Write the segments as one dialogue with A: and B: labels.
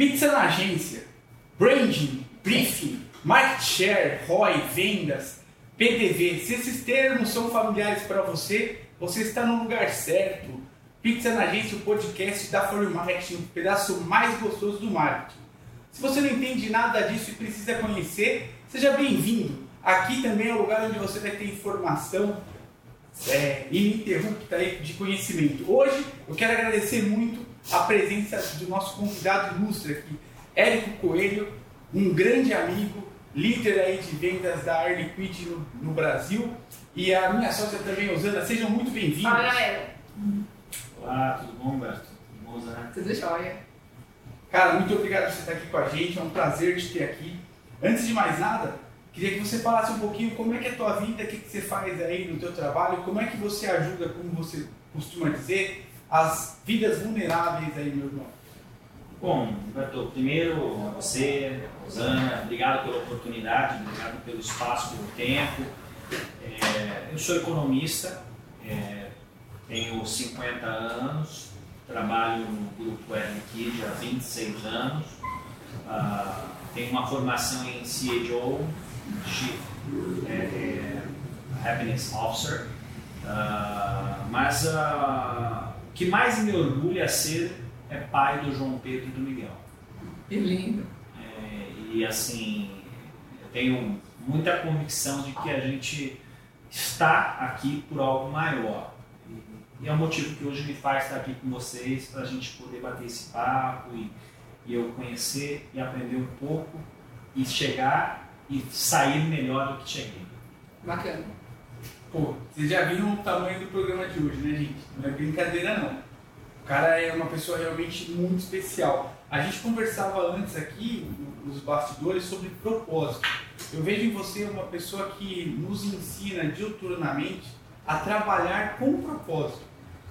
A: Pizza na agência, branding, briefing, market share, ROI, vendas, PDV. Se esses termos são familiares para você, você está no lugar certo. Pizza na agência, o podcast da For Marketing, o pedaço mais gostoso do marketing. Se você não entende nada disso e precisa conhecer, seja bem-vindo. Aqui também é o lugar onde você vai ter informação é, ininterrupta de conhecimento. Hoje eu quero agradecer muito a presença do nosso convidado ilustre aqui, Érico Coelho, um grande amigo, líder aí de vendas da Air Liquid no, no Brasil, e a minha sócia também, Osana, sejam muito bem-vindos.
B: Fala galera.
C: Olá, tudo bom, Humberto? Tudo bom, Osana?
B: Tudo jóia.
A: Cara, muito obrigado por você estar aqui com a gente, é um prazer te ter aqui. Antes de mais nada, queria que você falasse um pouquinho como é que é a tua vida, o que, que você faz aí no teu trabalho, como é que você ajuda, como você costuma dizer, as vidas vulneráveis aí, meu irmão.
C: Bom, primeiro você, Rosana, obrigado pela oportunidade, obrigado pelo espaço, pelo tempo. É, eu sou economista, é, tenho 50 anos, trabalho no grupo Air há 26 anos, uh, tenho uma formação em CHO, Chief é, é, Happiness Officer, uh, mas uh, o que mais me orgulha ser é pai do João Pedro e do Miguel.
B: Que lindo!
C: É, e assim, eu tenho muita convicção de que a gente está aqui por algo maior. E, é o motivo que hoje me faz estar aqui com vocês, para a gente poder bater esse papo e, e eu conhecer e aprender um pouco e chegar e sair melhor do que cheguei.
B: Bacana.
A: Pô, vocês já viram o tamanho do programa de hoje, né, gente? Não é brincadeira, não. O cara é uma pessoa realmente muito especial. A gente conversava antes aqui, nos bastidores, sobre propósito. Eu vejo em você uma pessoa que nos ensina diuturnamente a trabalhar com propósito.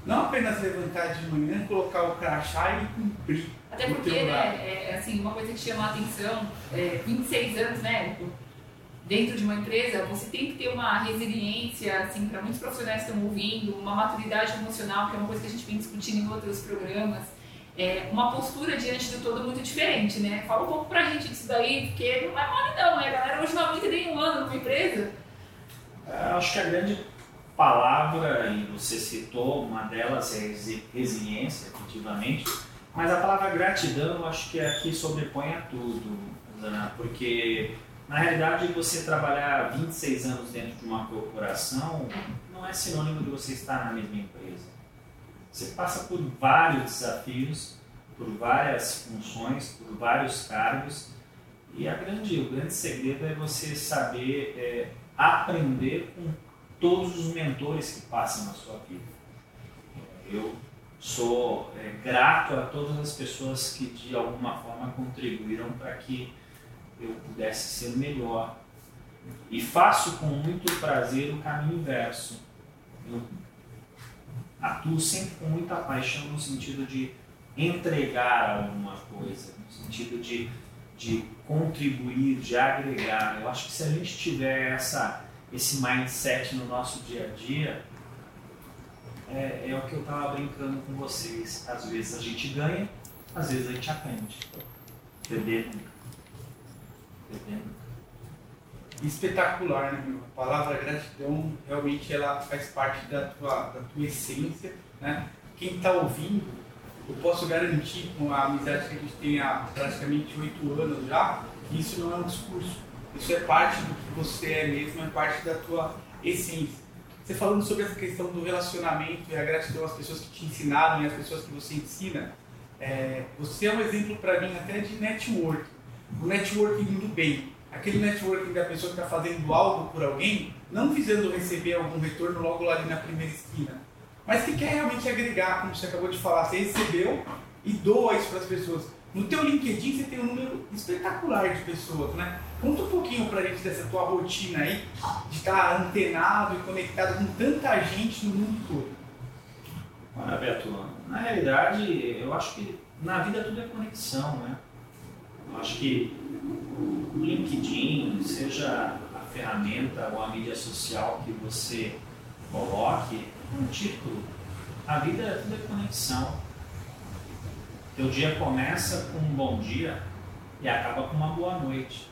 A: Não apenas levantar de manhã, colocar o crachá e cumprir.
B: Até porque, né, é, assim, uma coisa que chama a atenção, é, 26 anos, né, dentro de uma empresa, você tem que ter uma resiliência, assim, para muitos profissionais que estão ouvindo, uma maturidade emocional, que é uma coisa que a gente vem discutindo em outros programas, é, uma postura diante do todo muito diferente, né? Fala um pouco pra gente disso daí, porque não é mole não, né? Galera hoje não aguenta nem um ano numa empresa.
C: É, acho que a grande palavra, e você citou, uma delas é resiliência, efetivamente, mas a palavra gratidão acho que aqui sobrepõe a tudo, Zana, porque na realidade você trabalhar 26 anos dentro de uma corporação não é sinônimo de você estar na mesma empresa. Você passa por vários desafios, por várias funções, por vários cargos, e a grande, o grande segredo é você saber é, aprender com todos os mentores que passam na sua vida. Eu sou é, grato a todas as pessoas que de alguma forma contribuíram para que eu pudesse ser melhor. E faço com muito prazer o caminho inverso. Eu atuo sempre com muita paixão no sentido de entregar alguma coisa, no sentido de, de contribuir, de agregar. Eu acho que se a gente tiver essa, esse mindset no nosso dia a dia, é, é o que eu estava brincando com vocês. Às vezes a gente ganha, às vezes a gente aprende. Nunca.
A: Espetacular, né, meu? A palavra gratidão realmente ela faz parte da tua, da tua essência, né? Quem está ouvindo, eu posso garantir com a amizade que a gente tem há praticamente oito anos já, que isso não é um discurso. Isso é parte do que você é mesmo, é parte da tua essência. Você falando sobre essa questão do relacionamento e a gratidão às pessoas que te ensinaram e às pessoas que você ensina, é, você é um exemplo para mim até de network. O networking do bem. Aquele networking da pessoa que está fazendo algo por alguém, não visando receber algum retorno logo lá ali na primeira esquina, mas que quer realmente agregar, como você acabou de falar. Você recebeu e doa isso para as pessoas. No teu LinkedIn você tem um número espetacular de pessoas, né? Conta um pouquinho pra gente dessa tua rotina aí, de estar antenado e conectado com tanta gente no mundo todo.
C: Olha, Beto, na realidade, eu acho que na vida tudo é conexão, né? Eu acho que o LinkedIn, seja a ferramenta ou a mídia social que você coloque, um título, a vida tudo é conexão Teu dia começa com um bom dia e acaba com uma boa noite.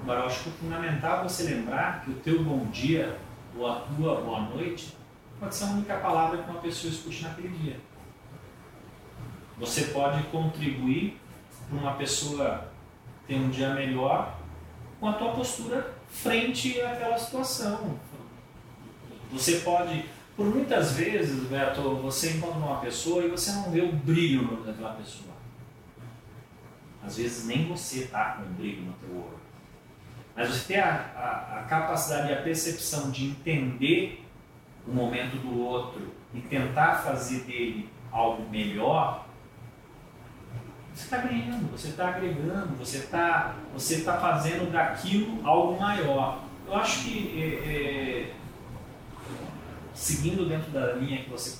C: Agora, eu acho que é fundamental você lembrar que o teu bom dia ou a tua boa noite pode ser a única palavra que uma pessoa escute naquele dia. Você pode contribuir uma pessoa ter um dia melhor com a tua postura frente àquela situação. Você pode, por muitas vezes, Beto, você encontra uma pessoa e você não vê o brilho daquela pessoa. Às vezes nem você está com brilho no teu olho. Mas você tem a, a, a capacidade e a percepção de entender o momento do outro e tentar fazer dele algo melhor, você está ganhando, você está agregando, você está você tá fazendo daquilo algo maior. Eu acho que, é, é, seguindo dentro da linha que você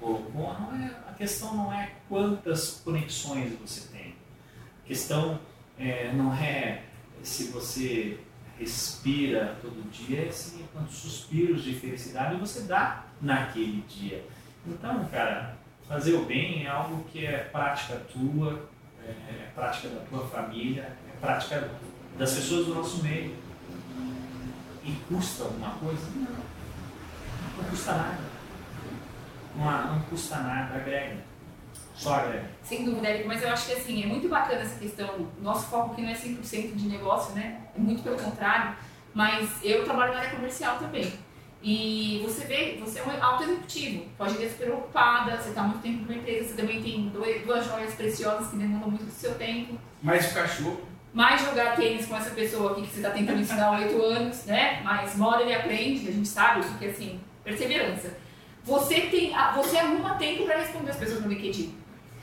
C: colocou, não é, a questão não é quantas conexões você tem. A questão é, não é se você respira todo dia, é assim, quantos suspiros de felicidade você dá naquele dia. Então, cara, fazer o bem é algo que é prática tua, é, é prática da tua família, é prática das pessoas do nosso meio. E custa alguma coisa? Não. Não custa nada. Não, não custa nada, agrega. Só agrega.
B: Sem dúvida, Érico, mas eu acho que assim, é muito bacana essa questão. Nosso foco aqui não é 100% de negócio, né? É muito pelo contrário. Mas eu trabalho na área comercial também. E você vê, você é um alto executivo, pode ser super ocupada, você está muito tempo numa empresa, você também tem duas joias preciosas que demandam muito do seu tempo.
A: Mais cachorro.
B: Mais jogar tênis com essa pessoa aqui que você está tentando ensinar há oito anos, né? Mas mora ele aprende, a gente sabe, porque assim, perseverança. Você, tem, você arruma tempo para responder as pessoas no LinkedIn.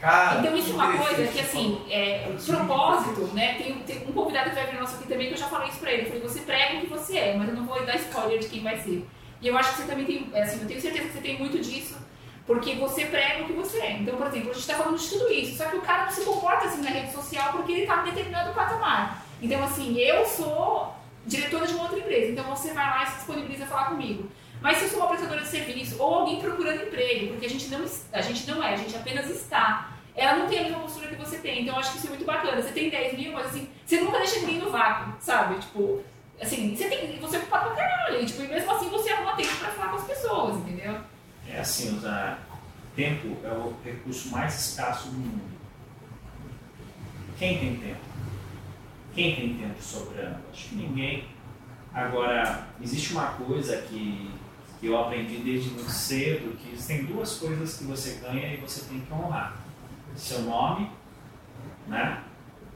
A: Cara,
B: então isso é uma coisa que assim, é, propósito, né? Tem, tem, um convidado que vai vir nosso aqui também que eu já falei isso pra ele. Eu falei, você prega o que você é, mas eu não vou dar spoiler de quem vai ser. E eu acho que você também tem, é, assim, eu tenho certeza que você tem muito disso, porque você prega o que você é. Então, por exemplo, a gente está falando de tudo isso, só que o cara não se comporta assim na rede social porque ele está em determinado patamar. Então, assim, eu sou diretora de uma outra empresa, então você vai lá e se disponibiliza a falar comigo. Mas se eu sou uma prestadora de serviço ou alguém procurando emprego, porque a gente não, a gente não é, a gente apenas está, ela não tem a mesma postura que você tem. Então, eu acho que isso é muito bacana. Você tem 10 mil, mas assim, você nunca deixa ninguém no vácuo, sabe? Tipo, Assim, você tem. Você é ocupado pra caralho. E, tipo, e mesmo assim você arruma tempo pra falar com as pessoas, entendeu?
C: É assim, usar tempo é o recurso mais escasso do mundo. Quem tem tempo? Quem tem tempo sobrando? Acho que ninguém. Agora, existe uma coisa que, que eu aprendi desde muito cedo, que existem duas coisas que você ganha e você tem que honrar. Seu nome, né?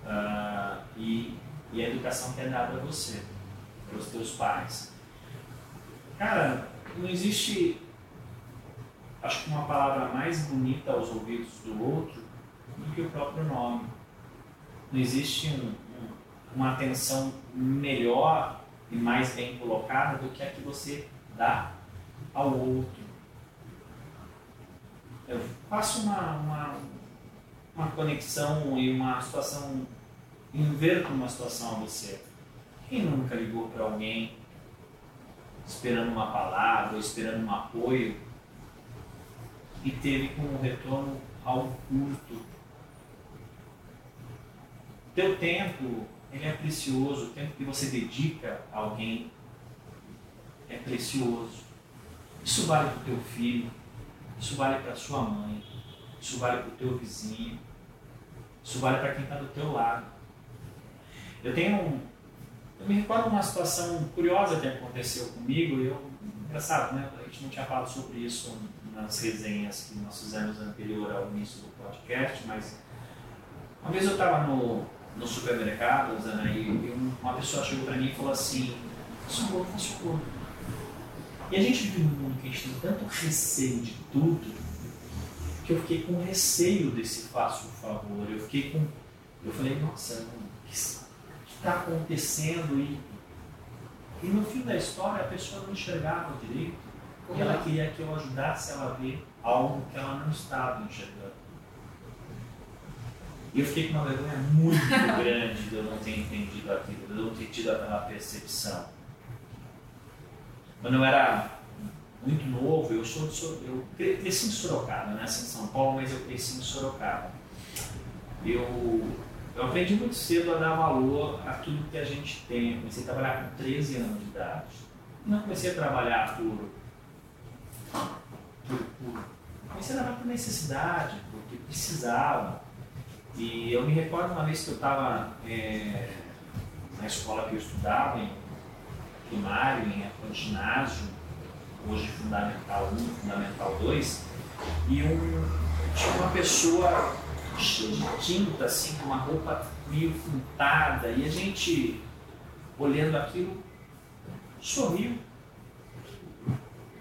C: Uh, e, e a educação que é dada a você pelos teus pais. Cara, não existe, acho que uma palavra mais bonita aos ouvidos do outro do que o próprio nome. Não existe um, um, uma atenção melhor e mais bem colocada do que a que você dá ao outro. Eu faço uma, uma, uma conexão e uma situação, inverto uma situação a você quem nunca ligou para alguém esperando uma palavra, esperando um apoio e teve como retorno algo curto? Teu tempo, ele é precioso, o tempo que você dedica a alguém é precioso. Isso vale para o teu filho, isso vale para sua mãe, isso vale para o teu vizinho, isso vale para quem está do teu lado. Eu tenho um, eu me recordo uma situação curiosa que aconteceu comigo, e eu, engraçado, né? A gente não tinha falado sobre isso nas resenhas que nós fizemos anterior ao início do podcast, mas uma vez eu estava no, no supermercado, Zana, e uma pessoa chegou para mim e falou assim, faça favor, faça favor. E a gente vive num mundo que a gente tem tanto receio de tudo, que eu fiquei com receio desse faço favor. Eu fiquei com. Eu falei, nossa, está acontecendo e, e no fim da história a pessoa não enxergava direito e ela queria que eu ajudasse ela a ver algo que ela não estava enxergando. E eu fiquei com uma vergonha muito grande de eu não ter entendido aquilo, de eu não ter tido aquela percepção. Quando eu era muito novo, eu sou, sou eu cresci em Sorocaba, nasci em São Paulo, mas eu cresci em Sorocaba. Eu, eu aprendi muito cedo a dar valor a tudo que a gente tem. Eu comecei a trabalhar com 13 anos de idade. Não comecei a trabalhar por, por, por comecei a trabalhar por necessidade, porque precisava. E eu me recordo uma vez que eu estava é, na escola que eu estudava, em primário, em ginásio, hoje Fundamental 1, Fundamental 2, e um, tinha uma pessoa cheia de tinta, assim, com uma roupa meio pintada, e a gente, olhando aquilo, sorriu.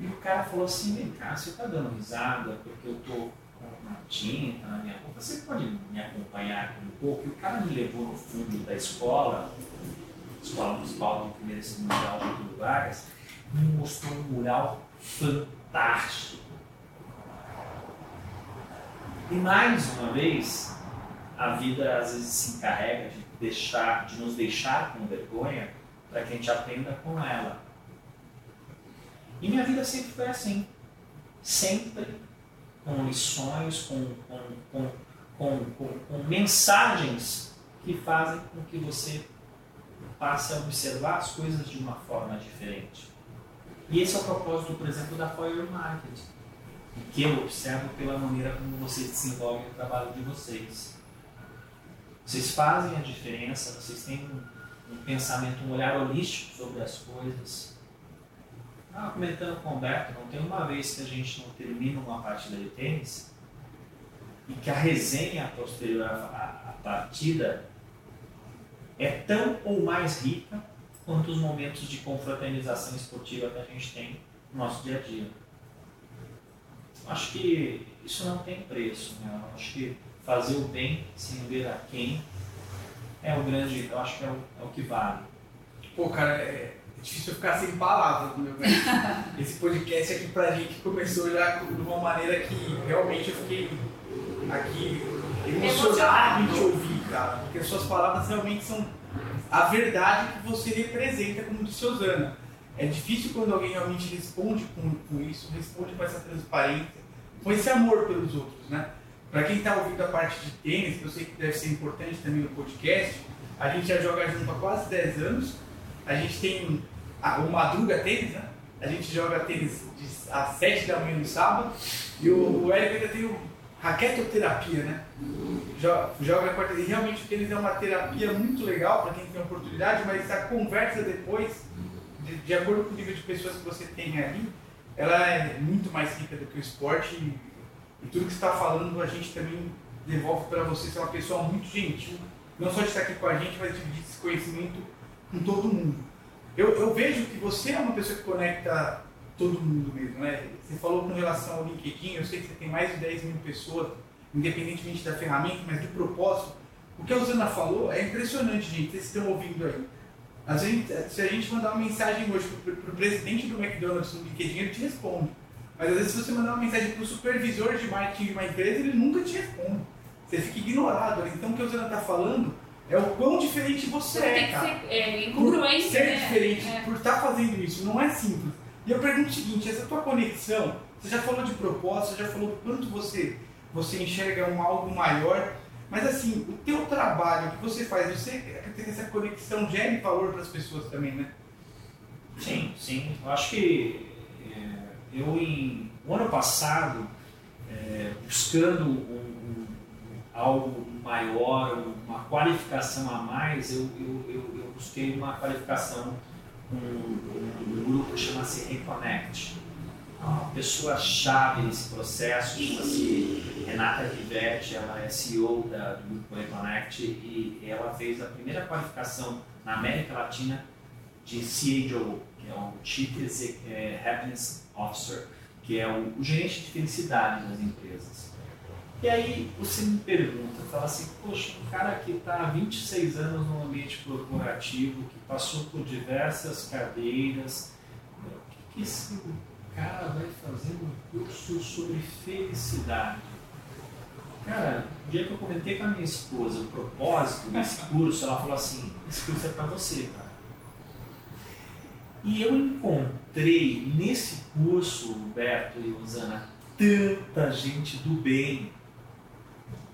C: E o cara falou assim, vem cá, você está dando risada porque eu estou com uma tinta na minha roupa, você pode me acompanhar aqui um pouco? E o cara me levou no fundo da escola, escola municipal do primeiro e segundo grau Getúlio Vargas, me mostrou um mural fantástico. E mais uma vez, a vida às vezes se encarrega de, deixar, de nos deixar com vergonha para que a gente aprenda com ela. E minha vida sempre foi assim. Sempre com lições, com, com, com, com, mensagens que fazem com que você passe a observar as coisas de uma forma diferente. E esse é o propósito, por exemplo, da Foyer Marketing, que eu observo pela maneira como vocês desenvolvem o trabalho de vocês. Vocês fazem a diferença, vocês têm um, um pensamento, um olhar holístico sobre as coisas. Ah, comentando com o Humberto, não tem uma vez que a gente não termina uma partida de tênis e que a resenha posterior à, à partida é tão ou mais rica quanto os momentos de confraternização esportiva que a gente tem no nosso dia a dia. Acho que isso não tem preço. Né? Acho que fazer o bem sem ver a quem é o grande, eu acho que é o, é o que vale.
A: Pô, cara, é, é difícil ficar sem palavras, meu velho. Esse podcast aqui pra gente começou já de uma maneira que realmente eu fiquei aqui emocionado de te ouvir, cara. Porque as suas palavras realmente são a verdade que você representa, como disse Osana. É difícil quando alguém realmente responde com, com isso, responde com essa transparência, com esse amor pelos outros, né? Para quem está ouvindo a parte de tênis, que eu sei que deve ser importante também no podcast, a gente já joga junto há quase 10 anos. A gente tem o Madruga Tênis, né? A gente joga tênis às 7 da manhã no sábado. E o, o Érico ainda tem o raquetoterapia, né? Joga quarta e realmente o tênis é uma terapia muito legal para quem tem oportunidade, mas a conversa depois, de, de, acordo com o nível de pessoas que você tem ali, ela é muito mais rica do que o esporte e, e tudo que está falando a gente também devolve para você ser uma pessoa muito gentil, não só de estar aqui com a gente, mas de dividir esse conhecimento com todo mundo. Eu, eu vejo que você é uma pessoa que conecta todo mundo mesmo, né? Você falou com relação ao LinkedIn, eu sei que você tem mais de 10 mil pessoas, independentemente da ferramenta, mas do propósito. O que a Usana falou é impressionante, gente, vocês estão ouvindo aí. Às vezes, se a gente mandar uma mensagem hoje para o presidente do McDonald's no LinkedIn, ele te responde. Mas às vezes, se você mandar uma mensagem para o supervisor de marketing de uma empresa, ele nunca te responde. Você fica ignorado. Então, o que a Usana está falando é o quão diferente você, você é,
B: cara. Ser, é, incongruente,
A: por ser
B: né?
A: diferente, é. por estar tá fazendo isso, não é simples. E eu pergunto o seguinte, essa tua conexão, você já falou de propósito, você já falou quanto você, você enxerga um algo maior, mas assim, o teu trabalho, o que você faz, você tem essa conexão gera valor para as pessoas também, né?
C: Sim, sim. Eu acho que é, eu em o ano passado, é, buscando um, um, algo maior, uma qualificação a mais, eu, eu, eu, eu busquei uma qualificação um, um grupo que chama-se Reconnect. Pessoa-chave nesse processo chama-se Renata Rivetti, ela é CEO da, do grupo Reconnect e ela fez a primeira qualificação na América Latina de CHO, que é o Chief eh, Happiness Officer, que é o, o gerente de felicidade das empresas. E aí você me pergunta, fala assim, poxa, um cara que está há 26 anos no ambiente corporativo, que passou por diversas cadeiras, o que, que esse cara vai fazer um curso sobre felicidade? Cara, o dia que eu comentei com a minha esposa o propósito desse curso, ela falou assim, esse curso é para você, cara. E eu encontrei nesse curso, Humberto e Rosana, tanta gente do bem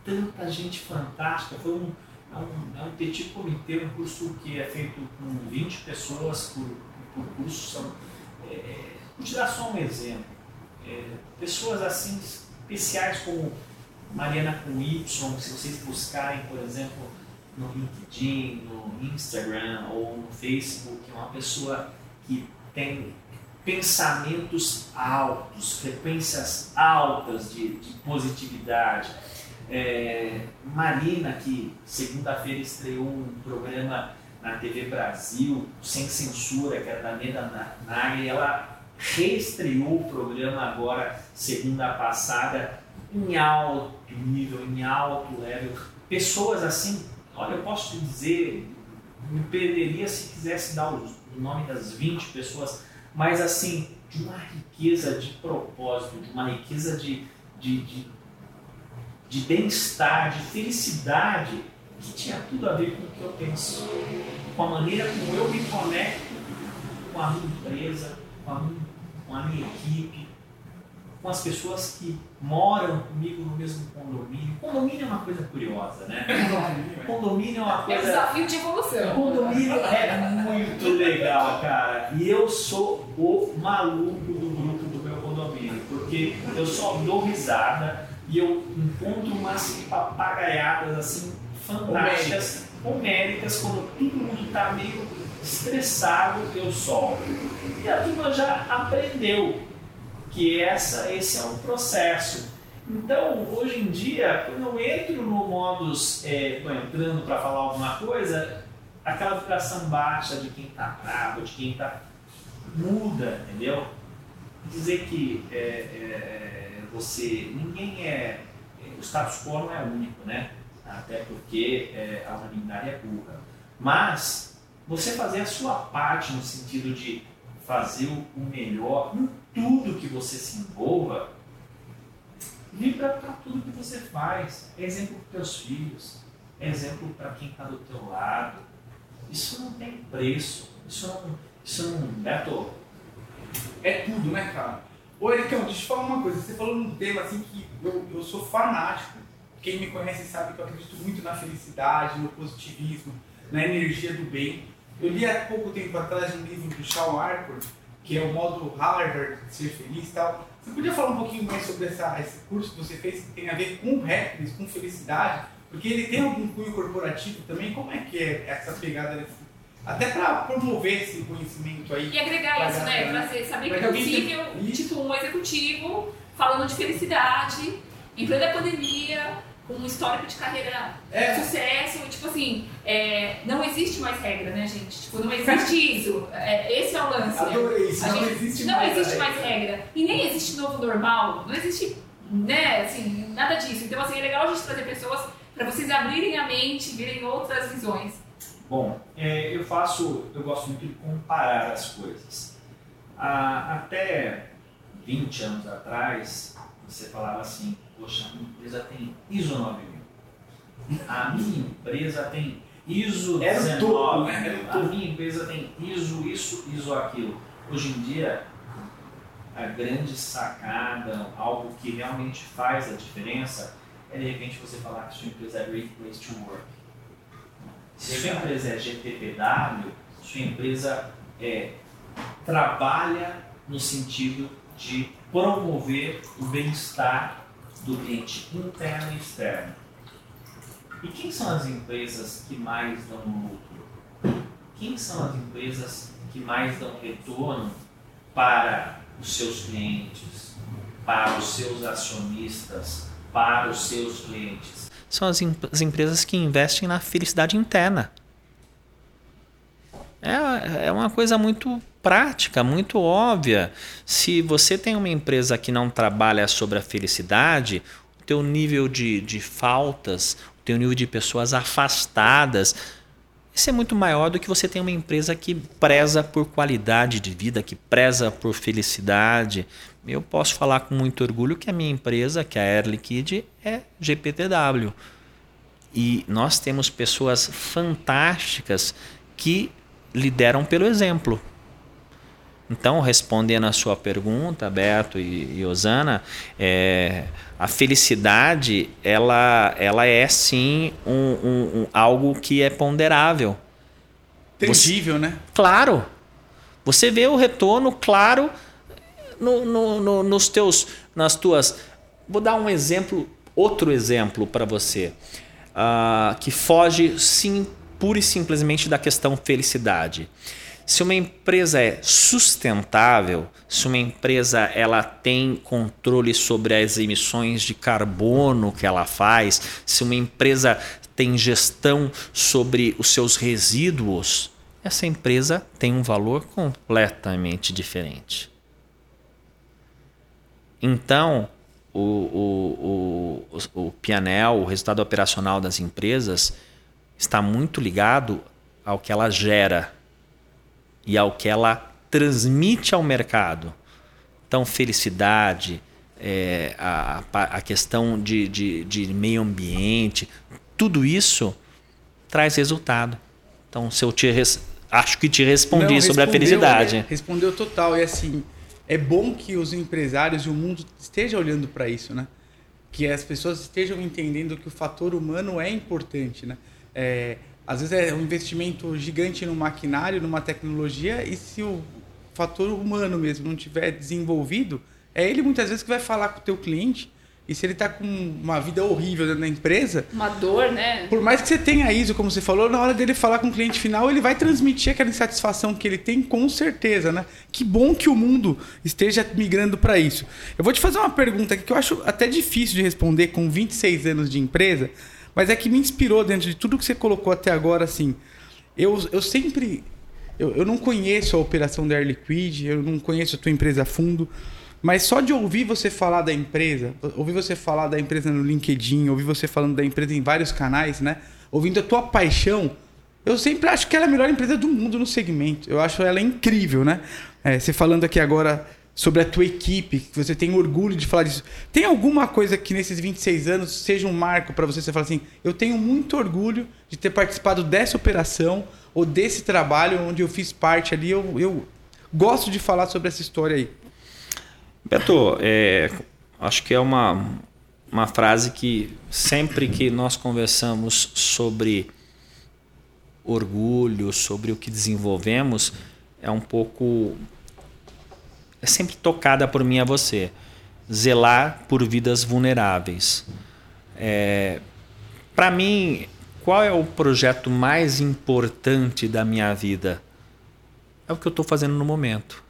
C: tanta gente fantástica. Foi um, é um, é um petit comitê, um curso que é feito com 20 pessoas por, por curso. São, é, te dar só um exemplo. É, pessoas assim especiais como Mariana com Y, se vocês buscarem, por exemplo, no LinkedIn, no Instagram ou no Facebook, uma pessoa que tem pensamentos altos, frequências altas de, de positividade. É, Marina, que segunda-feira estreou um programa na TV Brasil, sem censura, que era da Neda Nagri, ela reestreou o programa agora, segunda passada, em alto nível, em alto level. Pessoas assim, olha, eu posso te dizer, me perderia se quisesse dar o nome das 20 pessoas mas assim, de uma riqueza de propósito, de uma riqueza de, de, de, de bem-estar, de felicidade, que tinha tudo a ver com o que eu penso, com a maneira como eu me conecto com a minha empresa, com a minha, com a minha equipe, com as pessoas que moram comigo no mesmo condomínio. Condomínio é uma coisa curiosa, né? Condomínio é uma coisa.
B: É um desafio de evolução.
C: Condomínio é muito legal, cara. E eu sou o maluco do grupo do meu condomínio, porque eu só dou risada e eu encontro umas papagaiadas assim fantásticas, homéricas, quando todo mundo está meio estressado, eu solto. E a turma já aprendeu que essa, esse é um processo. Então, hoje em dia, quando eu entro no modus, estou é, entrando para falar alguma coisa, aquela vibração baixa de quem está bravo, de quem está. muda, entendeu? Dizer que é, é, você. ninguém é. O status quo não é único, né? Até porque é, a humanidade é burra. Mas você fazer a sua parte no sentido de fazer o melhor em tudo que você se envolva, vibra para tudo que você faz. É exemplo para os teus filhos, é exemplo para quem está do teu lado. Isso não tem preço. Isso não. Isso não. Beto.
A: É tudo, né, cara? Ô, Ericão, deixa eu te falar uma coisa. Você falou num tema assim que eu, eu sou fanático. Quem me conhece sabe que eu acredito muito na felicidade, no positivismo, na energia do bem. Eu li há pouco tempo atrás um livro do Shaw Harper, que é o modo Harvard de ser feliz e tal. Você podia falar um pouquinho mais sobre essa, esse curso que você fez que tem a ver com happiness, com felicidade? Porque ele tem algum cunho corporativo também? Como é que é essa pegada até para promover esse conhecimento aí.
B: E agregar isso, né? Para saber que é possível, tipo, um executivo falando de felicidade, em plena pandemia, um histórico de carreira é. sucesso, tipo assim, é, não existe mais regra, né, gente? Tipo, não existe isso. É, esse é o lance.
A: Adorei isso, não
B: gente,
A: existe
B: não
A: mais
B: existe mais regra. E nem existe novo normal, não existe, né, assim, nada disso. Então, assim, é legal a gente trazer pessoas para vocês abrirem a mente, verem outras visões.
C: Bom, é, eu faço, eu gosto muito de comparar as coisas. Ah, até 20 anos atrás, você falava assim, poxa, a minha empresa tem ISO 9000. A minha empresa tem ISO 19. Topo, né? A minha empresa tem ISO isso, ISO aquilo. Hoje em dia, a grande sacada, algo que realmente faz a diferença, é de repente você falar que sua empresa é Great Place to Work. Se sua empresa é GTPW, sua empresa é, trabalha no sentido de promover o bem-estar do cliente interno e externo. E quem são as empresas que mais dão lucro? Quem são as empresas que mais dão retorno para os seus clientes, para os seus acionistas, para os seus clientes?
D: São as, as empresas que investem na felicidade interna. É, é uma coisa muito prática, muito óbvia. Se você tem uma empresa que não trabalha sobre a felicidade, o teu nível de, de faltas, o teu nível de pessoas afastadas, isso é muito maior do que você tem uma empresa que preza por qualidade de vida, que preza por felicidade. Eu posso falar com muito orgulho que a minha empresa, que é a Air Liquid, é GPTW. E nós temos pessoas fantásticas que lideram pelo exemplo.
C: Então, respondendo a sua pergunta, Beto e, e Osana, é, a felicidade ela, ela é sim um, um, um algo que é ponderável.
A: Tangível, Você, né?
C: Claro. Você vê o retorno claro no, no, no, nos teus, nas tuas. Vou dar um exemplo, outro exemplo para você, uh, que foge sim, pura e simplesmente da questão felicidade. Se uma empresa é sustentável, se uma empresa ela tem controle sobre as emissões de carbono que ela faz, se uma empresa tem gestão sobre os seus resíduos, essa empresa tem um valor completamente diferente. Então, o, o, o, o Pianel, o resultado operacional das empresas, está muito ligado ao que ela gera e ao que ela transmite ao mercado. Então, felicidade, é, a, a questão de, de, de meio ambiente, tudo isso traz resultado. Então, se eu te res... acho que te respondi Não, sobre a felicidade.
A: Né? Respondeu total. E assim, é bom que os empresários e o mundo estejam olhando para isso, né? Que as pessoas estejam entendendo que o fator humano é importante, né? É, às vezes é um investimento gigante no maquinário, numa tecnologia, e se o fator humano mesmo não tiver desenvolvido, é ele muitas vezes que vai falar com o teu cliente. E se ele está com uma vida horrível dentro da empresa.
B: Uma dor, né?
A: Por mais que você tenha isso, como você falou, na hora dele falar com o cliente final, ele vai transmitir aquela insatisfação que ele tem, com certeza, né? Que bom que o mundo esteja migrando para isso. Eu vou te fazer uma pergunta aqui que eu acho até difícil de responder com 26 anos de empresa. Mas é que me inspirou dentro de tudo que você colocou até agora, assim. Eu, eu sempre. Eu, eu não conheço a operação da Air Liquid, eu não conheço a tua empresa a fundo. Mas só de ouvir você falar da empresa, ouvir você falar da empresa no LinkedIn, ouvir você falando da empresa em vários canais, né? Ouvindo a tua paixão, eu sempre acho que ela é a melhor empresa do mundo no segmento. Eu acho ela incrível, né? É, você falando aqui agora sobre a tua equipe, que você tem orgulho de falar disso. Tem alguma coisa que nesses 26 anos seja um marco para você? Você fala assim, eu tenho muito orgulho de ter participado dessa operação ou desse trabalho onde eu fiz parte ali. Eu, eu gosto de falar sobre essa história aí.
C: Beto, é, acho que é uma, uma frase que sempre que nós conversamos sobre orgulho, sobre o que desenvolvemos, é um pouco é sempre tocada por mim a você. Zelar por vidas vulneráveis. É, Para mim, qual é o projeto mais importante da minha vida? É o que eu estou fazendo no momento.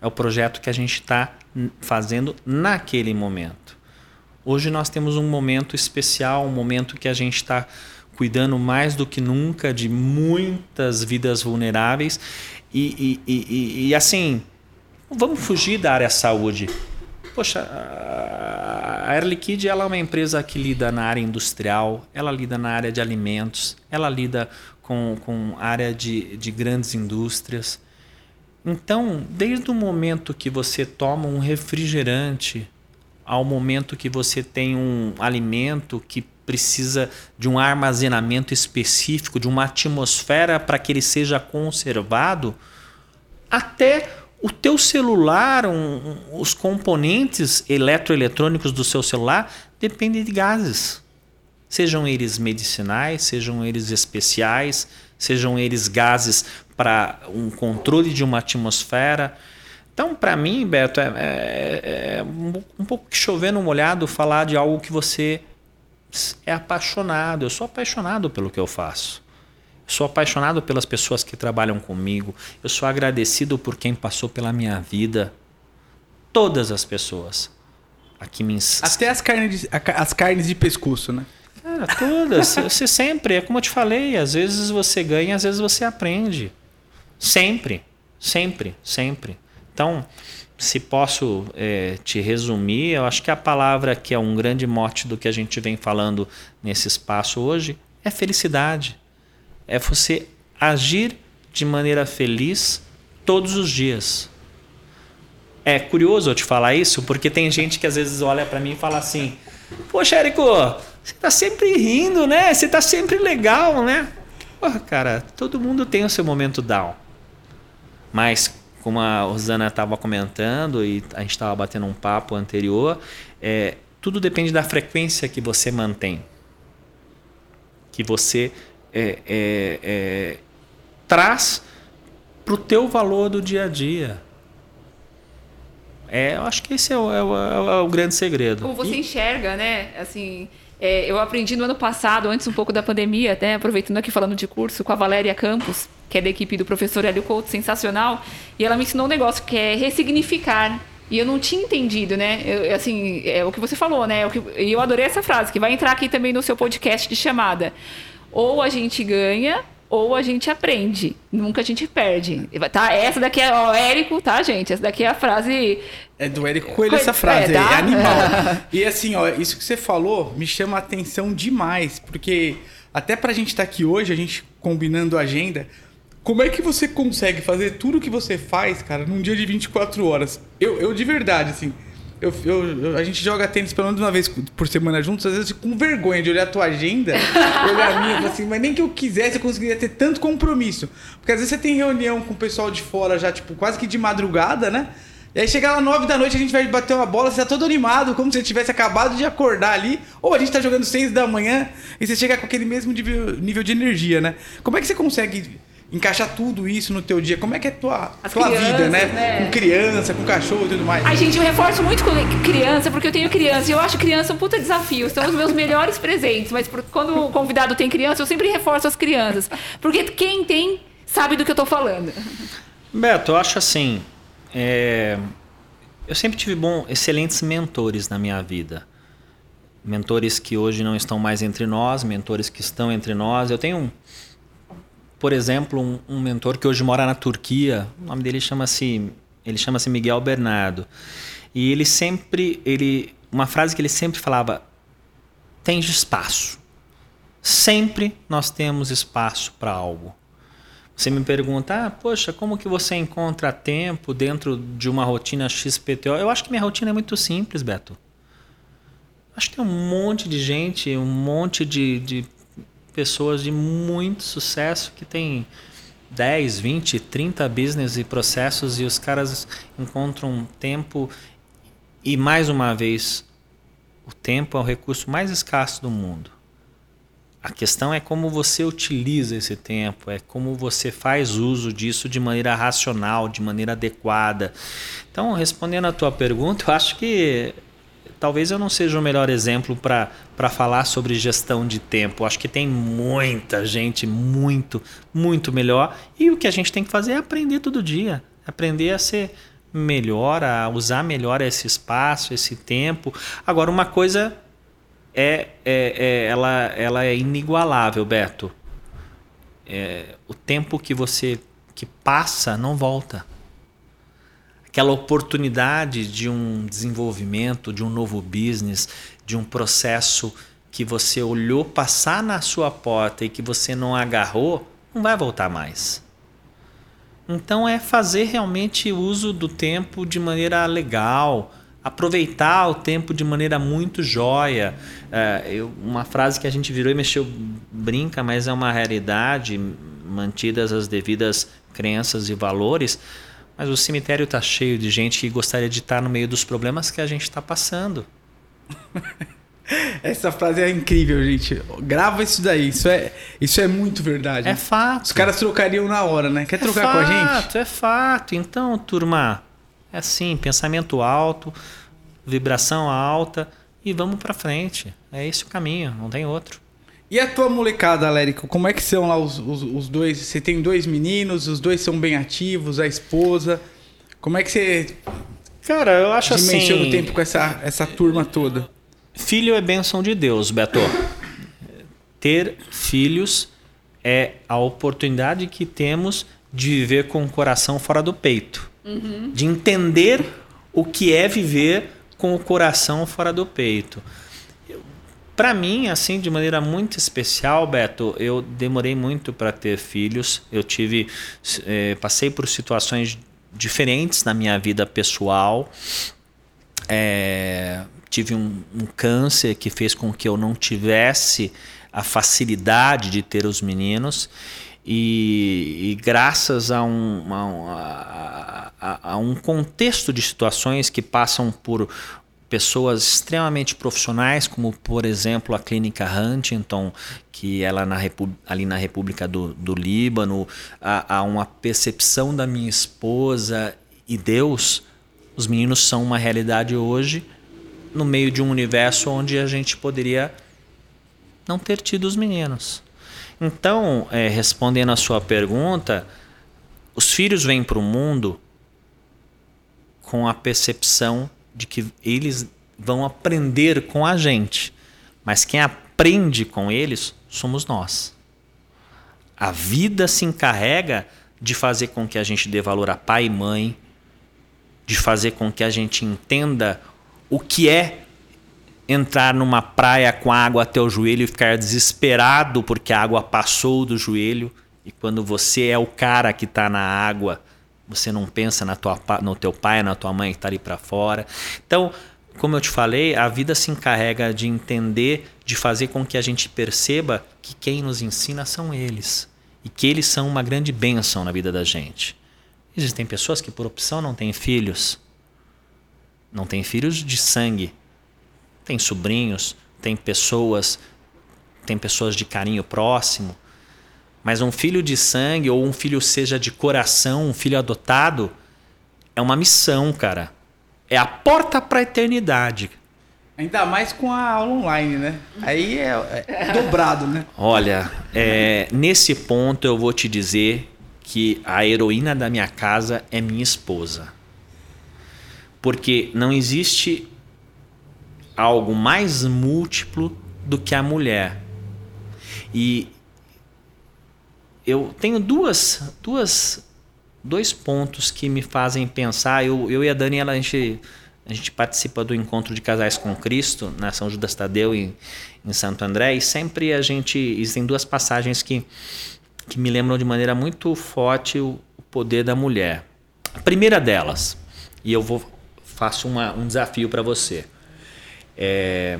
C: É o projeto que a gente está fazendo naquele momento. Hoje nós temos um momento especial, um momento que a gente está cuidando mais do que nunca de muitas vidas vulneráveis. E, e, e, e assim, Vamos fugir da área saúde. Poxa, a Air Liquide ela é uma empresa que lida na área industrial, ela lida na área de alimentos, ela lida com, com área de, de grandes indústrias. Então, desde o momento que você toma um refrigerante ao momento que você tem um alimento que precisa de um armazenamento específico, de uma atmosfera para que ele seja conservado, até o teu celular, um, os componentes eletroeletrônicos do seu celular dependem de gases. Sejam eles medicinais, sejam eles especiais, sejam eles gases para um controle de uma atmosfera. Então, para mim, Beto, é, é, é, um pouco chovendo molhado falar de algo que você é apaixonado. Eu sou apaixonado pelo que eu faço. Sou apaixonado pelas pessoas que trabalham comigo. Eu sou agradecido por quem passou pela minha vida. Todas as pessoas. Aqui me
A: Até as carnes, de, as carnes de pescoço, né?
C: Cara, todas. você sempre, é como eu te falei, às vezes você ganha, às vezes você aprende. Sempre, sempre, sempre. Então, se posso é, te resumir, eu acho que a palavra que é um grande mote do que a gente vem falando nesse espaço hoje é felicidade é você agir de maneira feliz todos os dias. É curioso eu te falar isso, porque tem gente que às vezes olha para mim e fala assim: Poxa, Érico, você tá sempre rindo, né? Você tá sempre legal, né? Porra, cara, todo mundo tem o seu momento down. Mas como a Rosana estava comentando e a gente estava batendo um papo anterior, é, tudo depende da frequência que você mantém, que você é, é, é traz para o teu valor do dia a dia. É, eu acho que esse é o, é o, é o grande segredo.
B: Como você e... enxerga, né? Assim, eu aprendi no ano passado, antes um pouco da pandemia, até aproveitando aqui falando de curso, com a Valéria Campos, que é da equipe do professor Hélio Couto, sensacional, e ela me ensinou um negócio que é ressignificar. E eu não tinha entendido, né? Eu, assim, é o que você falou, né? E eu adorei essa frase, que vai entrar aqui também no seu podcast de chamada. Ou a gente ganha, ou a gente aprende. Nunca a gente perde. Tá? Essa daqui é o Érico, tá, gente? Essa daqui é a frase.
A: É do Érico Coelho essa frase, é, tá? é animal. e assim, ó, isso que você falou me chama a atenção demais, porque até pra gente estar tá aqui hoje, a gente combinando a agenda, como é que você consegue fazer tudo o que você faz, cara, num dia de 24 horas? Eu, eu de verdade, assim, eu, eu, a gente joga tênis pelo menos uma vez por semana juntos, às vezes com vergonha de olhar a tua agenda, olhar a minha, assim, mas nem que eu quisesse eu conseguiria ter tanto compromisso. Porque às vezes você tem reunião com o pessoal de fora já, tipo, quase que de madrugada, né? E aí chega lá nove da noite, a gente vai bater uma bola, você tá todo animado, como se você tivesse acabado de acordar ali. Ou a gente tá jogando seis da manhã e você chega com aquele mesmo nível, nível de energia, né? Como é que você consegue encaixar tudo isso no teu dia. Como é que é a tua, tua vida, né? né? Com criança, com cachorro e tudo mais.
B: Ai, gente, eu reforço muito com criança, porque eu tenho criança e eu acho criança um puta desafio. São os meus melhores presentes. Mas por, quando o convidado tem criança, eu sempre reforço as crianças. Porque quem tem sabe do que eu tô falando.
C: Beto, eu acho assim. É... Eu sempre tive bom, excelentes mentores na minha vida. Mentores que hoje não estão mais entre nós, mentores que estão entre nós. Eu tenho um por exemplo, um, um, mentor que hoje mora na Turquia, o nome dele chama-se ele chama-se Miguel Bernardo. E ele sempre ele uma frase que ele sempre falava: "Tem espaço. Sempre nós temos espaço para algo." Você me pergunta, ah, poxa, como que você encontra tempo dentro de uma rotina XPTO? Eu acho que minha rotina é muito simples, Beto. Acho que tem um monte de gente, um monte de, de pessoas de muito sucesso que tem 10, 20, 30 business e processos e os caras encontram tempo e mais uma vez o tempo é o recurso mais escasso do mundo. A questão é como você utiliza esse tempo, é como você faz uso disso de maneira racional, de maneira adequada. Então, respondendo a tua pergunta, eu acho que talvez eu não seja o melhor exemplo para falar sobre gestão de tempo. Acho que tem muita gente muito, muito melhor. E o que a gente tem que fazer é aprender todo dia. Aprender a ser melhor, a usar melhor esse espaço, esse tempo. Agora, uma coisa é, é, é ela, ela é inigualável, Beto. É, o tempo que você que passa não volta aquela oportunidade de um desenvolvimento, de um novo business, de um processo que você olhou passar na sua porta e que você não agarrou, não vai voltar mais. Então é fazer realmente uso do tempo de maneira legal, aproveitar o tempo de maneira muito jóia. É, eu, uma frase que a gente virou e mexeu, brinca, mas é uma realidade, mantidas as devidas crenças e valores. Mas o cemitério está cheio de gente que gostaria de estar no meio dos problemas que a gente está passando.
A: Essa frase é incrível, gente. Grava isso daí. Isso é, isso é muito verdade.
C: É fato.
A: Os caras trocariam na hora, né? Quer trocar é
C: fato,
A: com a gente?
C: É fato. Então, turma, é assim: pensamento alto, vibração alta e vamos para frente. É esse o caminho, não tem outro.
A: E a tua molecada, Alérico, como é que são lá os, os, os, dois? Você tem dois meninos, os dois são bem ativos, a esposa. Como é que você.
C: Cara, eu acho assim.
A: O tempo com essa, essa turma toda?
C: Filho é bênção de Deus, Beto. Ter filhos é a oportunidade que temos de viver com o coração fora do peito. Uhum. De entender o que é viver com o coração fora do peito. Para mim, assim, de maneira muito especial, Beto, eu demorei muito para ter filhos. Eu tive, eh, passei por situações diferentes na minha vida pessoal. É, tive um, um câncer que fez com que eu não tivesse a facilidade de ter os meninos. E, e graças a um, a, a, a um contexto de situações que passam por pessoas extremamente profissionais, como por exemplo a clínica Huntington, que ela na ali na República do, do Líbano, há, uma percepção da minha esposa e Deus. Os meninos são uma realidade hoje no meio de um universo onde a gente poderia não ter tido os meninos. Então, é, respondendo a sua pergunta, os filhos vêm para o mundo com a percepção de que eles vão aprender com a gente, mas quem aprende com eles somos nós. A vida se encarrega de fazer com que a gente dê valor a pai e mãe, de fazer com que a gente entenda o que é entrar numa praia com água até o joelho e ficar desesperado porque a água passou do joelho e quando você é o cara que está na água você não pensa na tua, no teu pai, na tua mãe que está ali para fora. Então, como eu te falei, a vida se encarrega de entender, de fazer com que a gente perceba que quem nos ensina são eles e que eles são uma grande bênção na vida da gente. Existem pessoas que por opção não têm filhos, não têm filhos de sangue, tem sobrinhos, tem pessoas, tem pessoas de carinho próximo, mas um filho de sangue ou um filho seja de coração, um filho adotado, é uma missão, cara. É a porta para a eternidade.
A: Ainda mais com a aula online, né? Aí é, é dobrado, né?
C: Olha, é, nesse ponto eu vou te dizer que a heroína da minha casa é minha esposa. Porque não existe algo mais múltiplo do que a mulher. E eu tenho duas, duas, dois pontos que me fazem pensar. Eu, eu e a Daniela, a gente, a gente participa do encontro de casais com Cristo na São Judas Tadeu em, em Santo André e sempre a gente existem duas passagens que que me lembram de maneira muito forte o, o poder da mulher. A primeira delas, e eu vou faço uma, um desafio para você. É,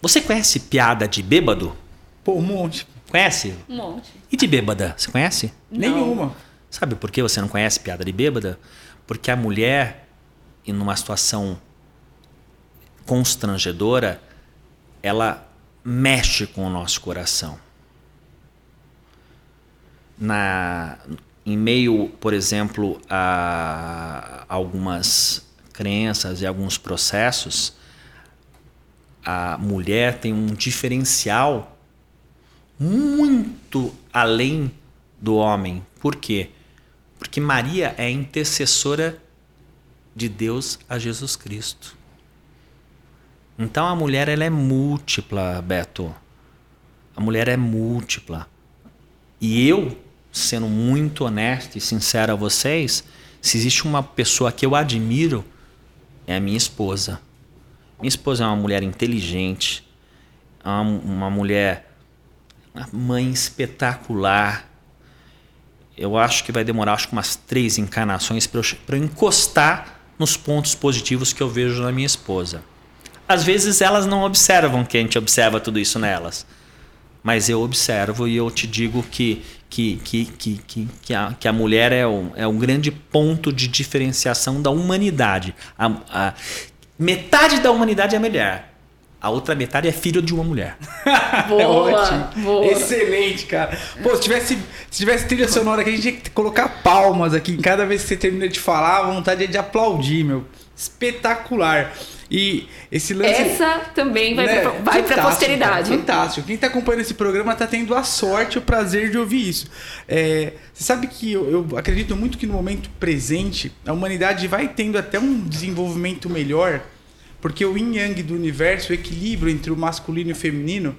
C: você conhece piada de bêbado?
A: Pô, um monte.
C: Conhece?
B: Um monte.
C: E de bêbada, você conhece?
A: Nenhuma.
C: Sabe por que você não conhece piada de bêbada? Porque a mulher, em uma situação constrangedora, ela mexe com o nosso coração. Na, em meio, por exemplo, a algumas crenças e alguns processos, a mulher tem um diferencial muito além do homem. Por quê? Porque Maria é intercessora de Deus a Jesus Cristo. Então a mulher ela é múltipla, Beto. A mulher é múltipla. E eu, sendo muito honesto e sincero a vocês, se existe uma pessoa que eu admiro, é a minha esposa. Minha esposa é uma mulher inteligente, é uma, uma mulher uma mãe espetacular. Eu acho que vai demorar acho que umas três encarnações para eu, eu encostar nos pontos positivos que eu vejo na minha esposa. Às vezes elas não observam que a gente observa tudo isso nelas. Mas eu observo e eu te digo que, que, que, que, que, que, a, que a mulher é um, é um grande ponto de diferenciação da humanidade. A, a, metade da humanidade é a mulher a outra metade é filho de uma mulher.
B: Boa,
A: é ótimo.
B: boa.
A: Excelente, cara. Pô, se tivesse, se tivesse trilha sonora aqui, a gente tinha que colocar palmas aqui. Cada vez que você termina de falar, a vontade é de aplaudir, meu. Espetacular. E esse lance.
B: Essa também vai, né? pra, vai pra posteridade.
A: Cara, fantástico. Quem tá acompanhando esse programa tá tendo a sorte, o prazer de ouvir isso. É, você sabe que eu, eu acredito muito que no momento presente, a humanidade vai tendo até um desenvolvimento melhor porque o yin yang do universo, o equilíbrio entre o masculino e o feminino,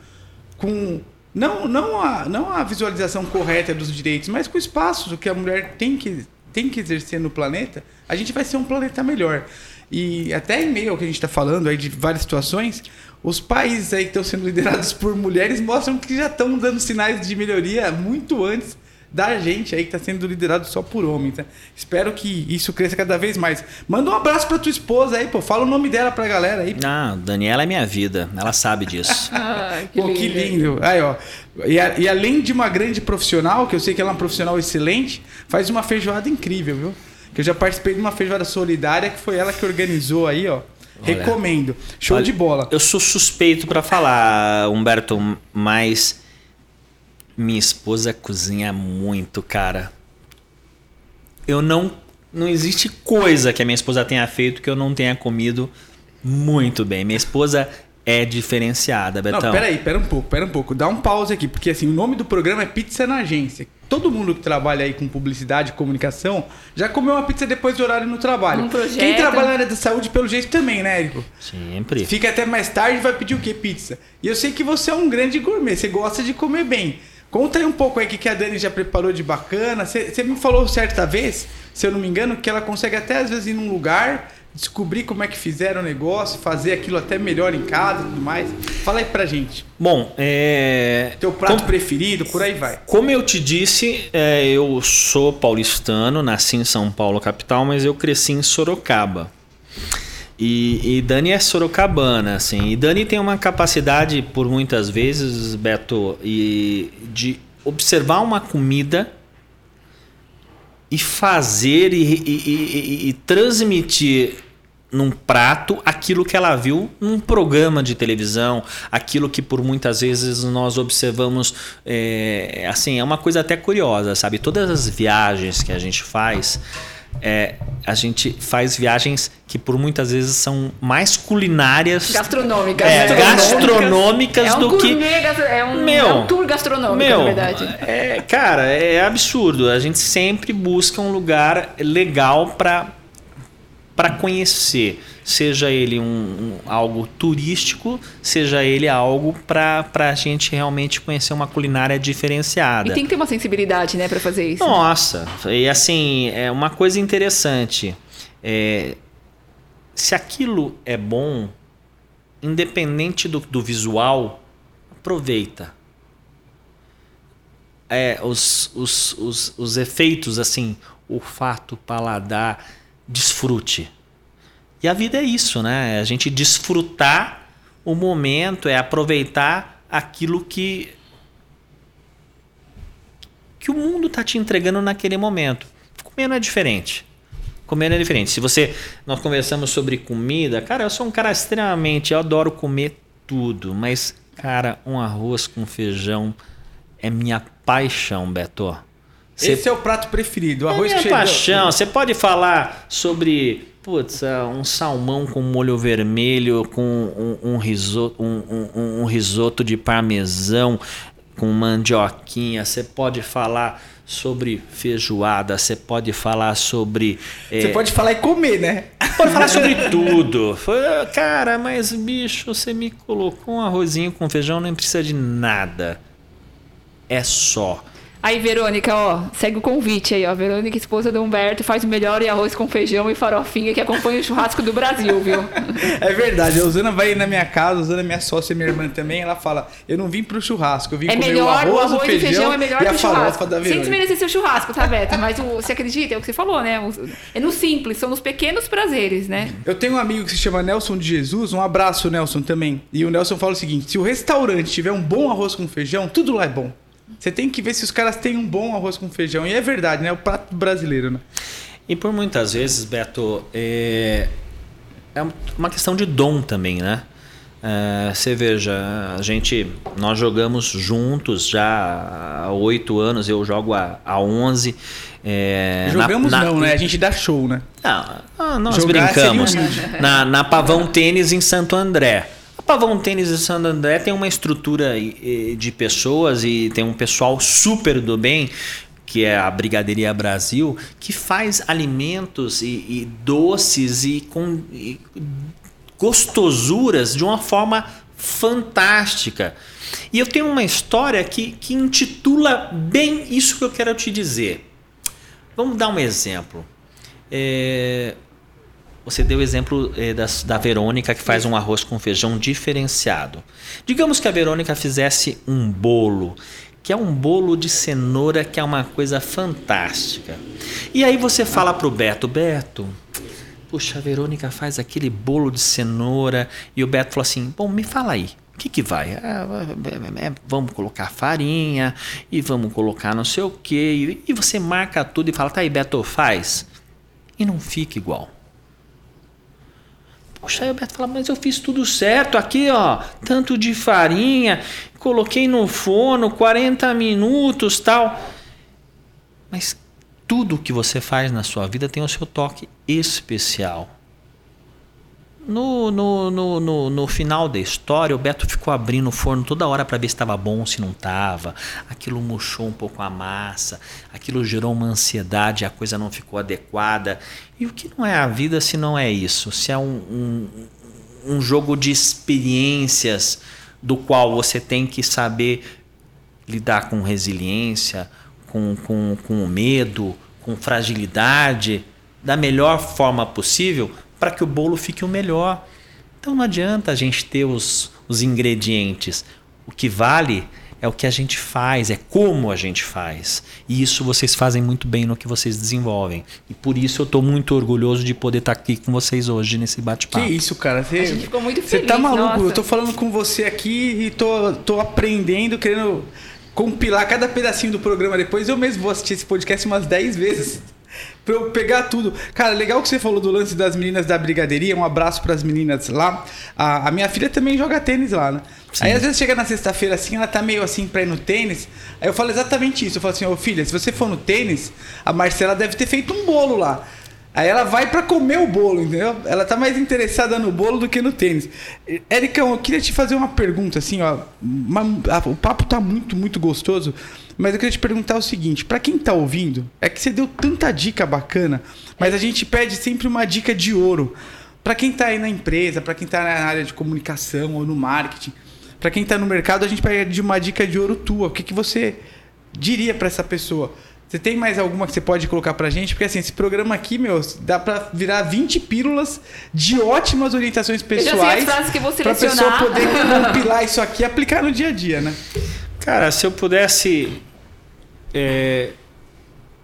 A: com não, não, a, não a visualização correta dos direitos, mas com o espaço que a mulher tem que, tem que exercer no planeta, a gente vai ser um planeta melhor. E até em meio ao que a gente está falando aí de várias situações, os países aí que estão sendo liderados por mulheres mostram que já estão dando sinais de melhoria muito antes da gente aí que está sendo liderado só por homens. Né? Espero que isso cresça cada vez mais. Manda um abraço para tua esposa aí, pô. Fala o nome dela pra galera aí.
C: Ah, Daniela é minha vida. Ela sabe disso.
B: Ah, que
A: Pô,
B: lindo.
A: que lindo. Aí, ó. E, a- e além de uma grande profissional, que eu sei que ela é uma profissional excelente, faz uma feijoada incrível, viu? Que eu já participei de uma feijoada solidária que foi ela que organizou aí, ó. Recomendo. Show
C: Olha,
A: de bola.
C: Eu sou suspeito pra falar, Humberto, mas minha esposa cozinha muito, cara. Eu não. Não existe coisa que a minha esposa tenha feito que eu não tenha comido muito bem. Minha esposa é diferenciada, Betão.
A: Não, peraí, pera um pouco, pera um pouco. Dá um pause aqui, porque assim, o nome do programa é Pizza na Agência. Todo mundo que trabalha aí com publicidade e comunicação já comeu uma pizza depois do horário no trabalho.
B: Um projeto.
A: Quem trabalha na área da saúde, pelo jeito, também, né, Érico?
C: Sempre.
A: Fica até mais tarde e vai pedir o quê? Pizza. E eu sei que você é um grande gourmet, você gosta de comer bem. Conta aí um pouco aí o que que a Dani já preparou de bacana. Você, você me falou certa vez, se eu não me engano, que ela consegue até às vezes ir num lugar, descobrir como é que fizeram o negócio, fazer aquilo até melhor em casa e tudo mais. Fala aí pra gente.
C: Bom, é.
A: Teu prato
C: como-
A: preferido, por aí vai.
C: Como eu te disse, é, eu sou paulistano, nasci em São Paulo, capital, mas eu cresci em Sorocaba. E, e Dani é sorocabana, assim. E Dani tem uma capacidade, por muitas vezes, Beto, e, de observar uma comida e fazer e, e- e- transmitir num prato aquilo que ela viu num programa de televisão, aquilo que por muitas vezes nós observamos, é, assim, é uma coisa até curiosa, sabe? Todas as viagens que a gente faz, é, a gente faz viagens que por muitas vezes são mais culinárias,
B: Gastronômicas.
C: é,
B: né?
C: gastronômicas
B: É um
C: do que
B: gastro- é um,
C: Meu,
B: é um tour gastronômico,
C: meu,
B: na verdade.
C: É, cara, é absurdo. A gente sempre busca um lugar legal para para conhecer, seja ele um, um- algo turístico, seja ele algo para a gente realmente conhecer uma culinária diferenciada.
B: E tem que ter uma sensibilidade, né, pra fazer isso.
C: Nossa, e assim, é uma coisa interessante. É, se aquilo é bom, independente do, do visual, aproveita. É, os, os, os, os efeitos, assim, olfato, paladar, desfrute. E a vida é isso, né? A gente desfrutar o momento, é aproveitar aquilo que que o mundo tá te entregando naquele momento. Comer não é diferente. Comer não é diferente. Se você. Nós conversamos sobre comida, cara, eu sou um cara extremamente. Eu adoro comer tudo, mas, cara, um arroz com feijão é minha paixão, Beto. Você
A: Esse é o prato preferido, o
C: é
A: arroz
C: minha
A: com feijão.
C: paixão. Você pode falar sobre, putz, ah, um salmão com molho vermelho, com um, um risoto, um, um- um risoto de parmesão, com mandioquinha. Você pode falar sobre feijoada. Você pode falar sobre.
A: Você
C: eh,
A: pode falar e comer, né?
C: pode falar sobre tudo. Cara, mas bicho, você me colocou um arrozinho com feijão, não precisa de nada. É só.
B: Aí, Verônica, ó, segue o convite aí, ó. Verônica, esposa do Humberto, faz o melhor arroz com feijão e farofinha que acompanha o churrasco do Brasil, viu?
A: É verdade, a Osana vai na minha casa, a Osana é minha sócia e minha irmã também, ela fala, eu não vim pro churrasco, eu vim
B: É
A: comer
B: melhor,
A: o arroz, o feijão,
B: é melhor
A: e a
B: o
A: farofa
B: churrasco.
A: da
B: Sem
A: Verônica.
B: desmerecer seu churrasco, tá, Beto? Mas o- você acredita? É o que você falou, né? O- É no simples, são nos pequenos prazeres, né?
A: Eu tenho um amigo que se chama Nelson de Jesus, um abraço, Nelson, também. E o Nelson fala o seguinte: se o restaurante tiver um bom arroz com feijão, tudo lá é bom. Você tem que ver se os caras têm um bom arroz com feijão. E é verdade, né? O prato brasileiro, né?
C: E por muitas vezes, Beto, é, é uma questão de dom também, né? É, Você veja, a gente, nós jogamos juntos já há oito anos, eu jogo há, 11. é, na-
A: Jogamos
C: na-
A: não, né? A gente dá show, né?
C: Não, ah, nós
A: Jogar
C: brincamos. Na, na Pavão Tênis em Santo André. Pavão Tênis em Santo André tem uma estrutura eh, de pessoas e tem um pessoal super do bem, que é a Brigadeiria Brasil, que faz alimentos e, e doces e com e gostosuras de uma forma fantástica. E eu tenho uma história que, que intitula bem isso que eu quero te dizer. Vamos dar um exemplo. É, você deu o exemplo é, das- da Verônica que faz um arroz com feijão diferenciado. Digamos que a Verônica fizesse um bolo. que é um bolo de cenoura que é uma coisa fantástica. E aí você fala pro Beto, Beto, puxa, a Verônica faz aquele bolo de cenoura e o Beto falou assim, bom, me fala aí, o que que vai? Ah, é, é, vamos colocar farinha e vamos colocar não sei o que e você marca tudo e fala, tá aí Beto, faz e não fica igual. Poxa, aí o Beto fala, mas eu fiz tudo certo aqui, ó, tanto de farinha, coloquei no forno 40 minutos, tal. Mas tudo que você faz na sua vida tem o seu toque especial. No, no, no, no, no final da história, o Beto ficou abrindo o forno toda hora para ver se estava bom, se não estava. Aquilo murchou um pouco a massa, aquilo gerou uma ansiedade, a coisa não ficou adequada. E o que não é a vida se não é isso? Se é um, um, um jogo de experiências do qual você tem que saber lidar com resiliência, com, com, com medo, com fragilidade, da melhor forma possível para que o bolo fique o melhor. Então não adianta a gente ter os, os ingredientes. O que vale é o que a gente faz, é como a gente faz. E isso vocês fazem muito bem no que vocês desenvolvem. E por isso eu estou muito orgulhoso de poder estar tá aqui com vocês hoje nesse bate-papo.
A: Que isso, cara.
B: Você, a gente ficou muito
A: feliz. Você tá maluco? Nossa. Eu tô falando com você aqui e tô, tô aprendendo, querendo compilar cada pedacinho do programa depois. Eu mesmo vou assistir esse podcast umas 10 vezes pra eu pegar tudo. Cara, legal que você falou do lance das meninas da brigadeiria. Um abraço para as meninas lá. A, a, minha filha também joga tênis lá, né? Sim. Aí às vezes chega na sexta-feira assim, ela tá meio assim pra ir no tênis. Aí eu falo exatamente isso. Eu falo assim, ô filha, se você for no tênis, a Marcela deve ter feito um bolo lá. Aí ela vai para comer o bolo, entendeu? Ela tá mais interessada no bolo do que no tênis. Ericão, eu queria te fazer uma pergunta, assim, ó. Uma, a, o papo tá muito, muito gostoso. Mas eu queria te perguntar o seguinte: para quem tá ouvindo, é que você deu tanta dica bacana, mas a gente pede sempre uma dica de ouro. Para quem tá aí na empresa, para quem tá na área de comunicação ou no marketing, para quem tá no mercado, a gente pede uma dica de ouro tua. O que, que você diria para essa pessoa? Você tem mais alguma que você pode colocar pra gente? Porque assim, esse programa aqui, meu, dá pra virar 20 pílulas de ótimas orientações pessoais.
B: Eu que vou
A: pra pessoa poder compilar isso aqui e aplicar no dia a dia, né?
C: Cara, se eu pudesse é,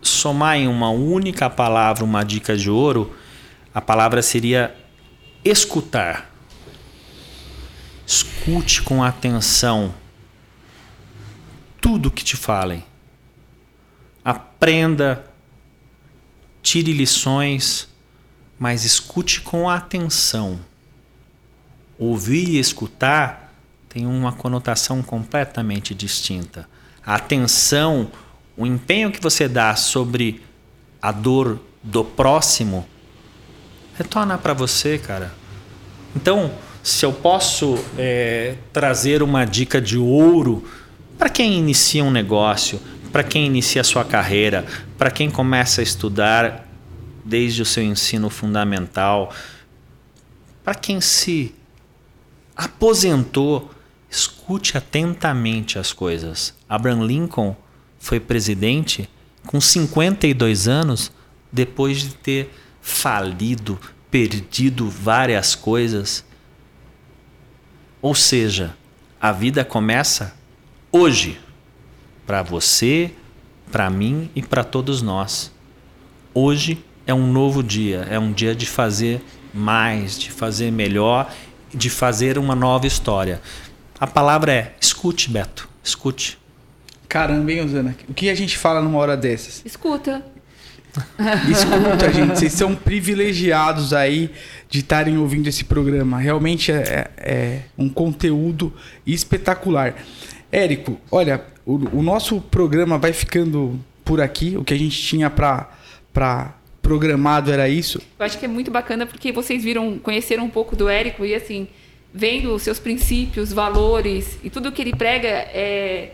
C: somar em uma única palavra uma dica de ouro, a palavra seria escutar. Escute com atenção tudo que te falem. Aprenda, tire lições, mas escute com atenção. Ouvir e escutar tem uma conotação completamente distinta. A atenção o empenho que você dá sobre a dor do próximo retorna para você, cara. Então, se eu posso é, trazer uma dica de ouro para quem inicia um negócio, para quem inicia sua carreira, para quem começa a estudar desde o seu ensino fundamental, para quem se aposentou, escute atentamente as coisas. Abraham Lincoln foi presidente com 52 anos, depois de ter falido, perdido várias coisas. Ou seja, a vida começa hoje, para você, para mim e para todos nós. Hoje é um novo dia, é um dia de fazer mais, de fazer melhor, de fazer uma nova história. A palavra é escute, Beto, escute.
A: Caramba, hein, Osana? O que a gente fala numa hora dessas?
B: Escuta.
A: Escuta, gente. Vocês são privilegiados aí de estarem ouvindo esse programa. Realmente é, é, é um conteúdo espetacular. Érico, olha, o, o, nosso programa vai ficando por aqui. O que a gente tinha para programado era isso.
B: Eu acho que é muito bacana porque vocês viram, conheceram um pouco do Érico e assim, vendo os seus princípios, valores e tudo que ele prega é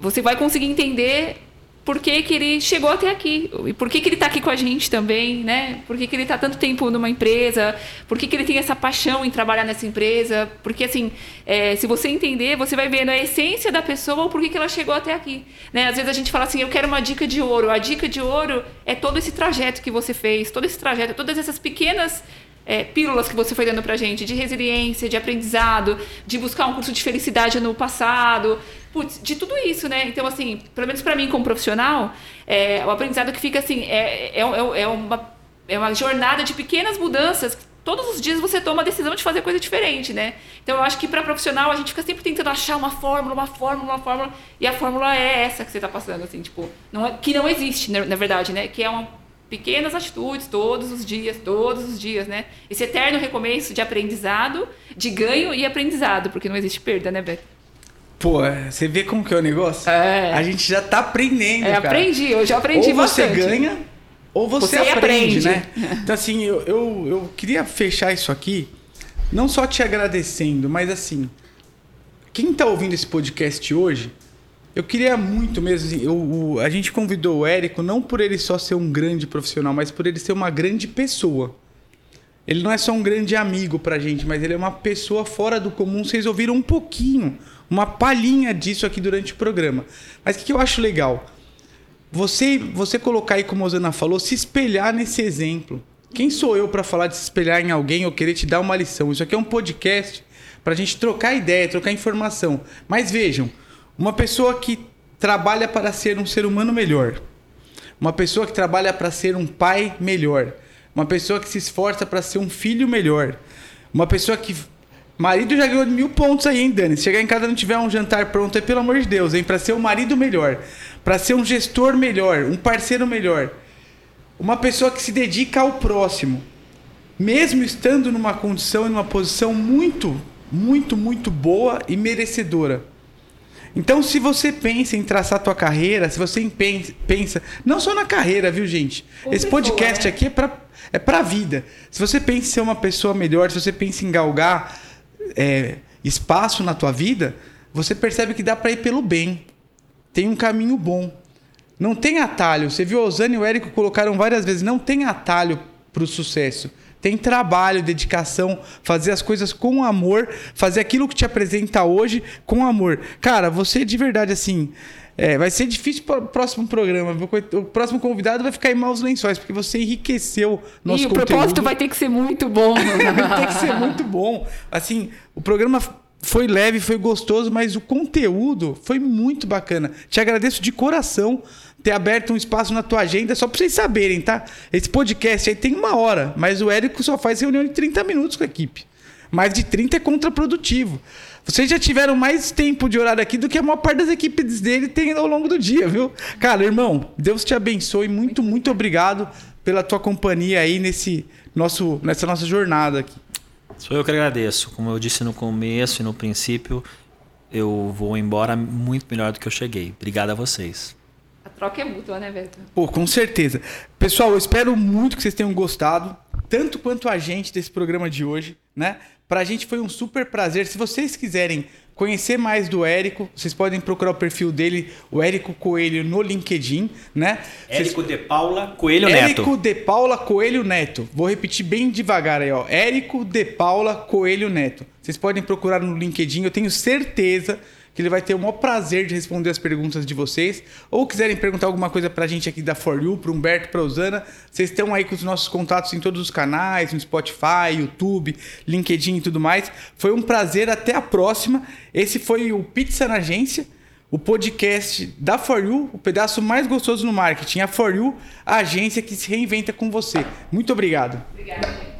B: você vai conseguir entender por que, que ele chegou até aqui e por que, que ele está aqui com a gente também, né? Por que, que ele está tanto tempo numa empresa, por que, que ele tem essa paixão em trabalhar nessa empresa, porque assim, é, se você entender, você vai ver a essência da pessoa o porquê que ela chegou até aqui, né? Às vezes a gente fala assim, eu quero uma dica de ouro, a dica de ouro é todo esse trajeto que você fez, todo esse trajeto, todas essas pequenas é, pílulas que você foi dando pra gente de resiliência, de aprendizado, de buscar um curso de felicidade no passado, putz, de tudo isso, né? Então, assim, pelo menos para mim como profissional, é, o aprendizado que fica assim, é, é, é, é, uma, é uma jornada de pequenas mudanças. Todos os dias você toma a decisão de fazer coisa diferente, né? Então, eu acho que para profissional a gente fica sempre tentando achar uma fórmula, uma fórmula, uma fórmula, e a fórmula é essa que você está passando, assim, tipo, não é, que não existe, na, na verdade, né? Que é uma pequenas atitudes todos os dias, todos os dias, né? Esse eterno recomeço de aprendizado, de ganho e aprendizado, porque não existe perda, né, Beto?
A: Pô, é, você vê como que é o negócio?
B: É.
A: A gente já tá aprendendo,
B: É,
A: cara.
B: aprendi, eu já aprendi
A: ou você
B: bastante.
A: ganha, ou você,
B: Você
A: aprende,
B: aprende.
A: né? Então, assim, eu, eu, eu queria fechar isso aqui, não só te agradecendo, mas assim, quem tá ouvindo esse podcast hoje, eu queria muito mesmo, assim, eu- o- a gente convidou o Érico não por ele só ser um grande profissional, mas por ele ser uma grande pessoa. Ele não é só um grande amigo pra gente, mas ele é uma pessoa fora do comum. Vocês ouviram um pouquinho, uma palhinha disso aqui durante o programa. Mas o que, que eu acho legal? Você, você colocar aí, como a Osana falou, se espelhar nesse exemplo. Quem sou eu pra falar de se espelhar em alguém ou querer te dar uma lição? Isso aqui é um podcast pra gente trocar ideia, trocar informação. Mas vejam, uma pessoa que trabalha para ser um ser humano melhor, uma pessoa que trabalha para ser um pai melhor, uma pessoa que se esforça para ser um filho melhor, uma pessoa que marido já ganhou mil pontos aí, hein, Dani? Se chegar em casa e não tiver um jantar pronto, é pelo amor de Deus, hein? Para ser um marido melhor, para ser um gestor melhor, um parceiro melhor, uma pessoa que se dedica ao próximo, mesmo estando numa condição e numa posição muito, muito, muito boa e merecedora. Então, se você pensa em traçar tua carreira, se você pen- pensa, não só na carreira, viu, gente? Esse
B: pessoa,
A: podcast
B: né?
A: aqui é pra, é pra vida. Se você pensa em ser uma pessoa melhor, se você pensa em galgar é, espaço na tua vida, você percebe que dá pra ir pelo bem. Tem um caminho bom. Não tem atalho. Você viu a Osana e o Érico colocaram várias vezes. Não tem atalho pro sucesso. Tem trabalho, dedicação, fazer as coisas com amor, fazer aquilo que te apresenta hoje com amor. Cara, você de verdade, assim. é, vai ser difícil para o próximo programa. O próximo convidado vai ficar em maus lençóis, porque você enriqueceu nosso
B: e o
A: conteúdo.
B: propósito vai ter que ser muito bom.
A: Tem que ser muito bom. Assim, o programa foi leve, foi gostoso, mas o conteúdo foi muito bacana. Te agradeço de coração ter aberto um espaço na tua agenda, só pra vocês saberem, tá? Esse podcast aí tem uma hora, mas o Érico só faz reunião de 30 minutos com a equipe. Mais de 30 é contraprodutivo. Vocês já tiveram mais tempo de horário aqui do que a maior parte das equipes dele tem ao longo do dia, viu? Cara, irmão, Deus te abençoe. Muito, muito obrigado pela tua companhia aí nesse nosso, nessa nossa jornada aqui.
C: Sou eu que agradeço. Como eu disse no começo e no princípio, eu vou embora muito melhor do que eu cheguei. Obrigado a vocês.
B: A troca é mútua, né, Beto?
A: Pô, com certeza. Pessoal, eu espero muito que vocês tenham gostado, tanto quanto a gente desse programa de hoje, né? Pra gente foi um super prazer. Se vocês quiserem conhecer mais do Érico, vocês podem procurar o perfil dele, o Érico Coelho, no LinkedIn, né? Vocês-
C: Érico de Paula Coelho
A: Érico
C: Neto.
A: de Paula Coelho Neto. Vou repetir bem devagar aí, ó. Érico de Paula Coelho Neto. Vocês podem procurar no LinkedIn, eu tenho certeza que ele vai ter o maior prazer de responder as perguntas de vocês. Ou quiserem perguntar alguma coisa pra gente aqui da For You, pro Humberto, pra Usana, vocês estão aí com os nossos contatos em todos os canais, no Spotify, YouTube, LinkedIn e tudo mais. Foi um prazer, até a próxima. Esse foi o Pizza na Agência o podcast da For You, o pedaço mais gostoso no marketing. A For You, a agência que se reinventa com você. Muito obrigado.
B: Obrigada.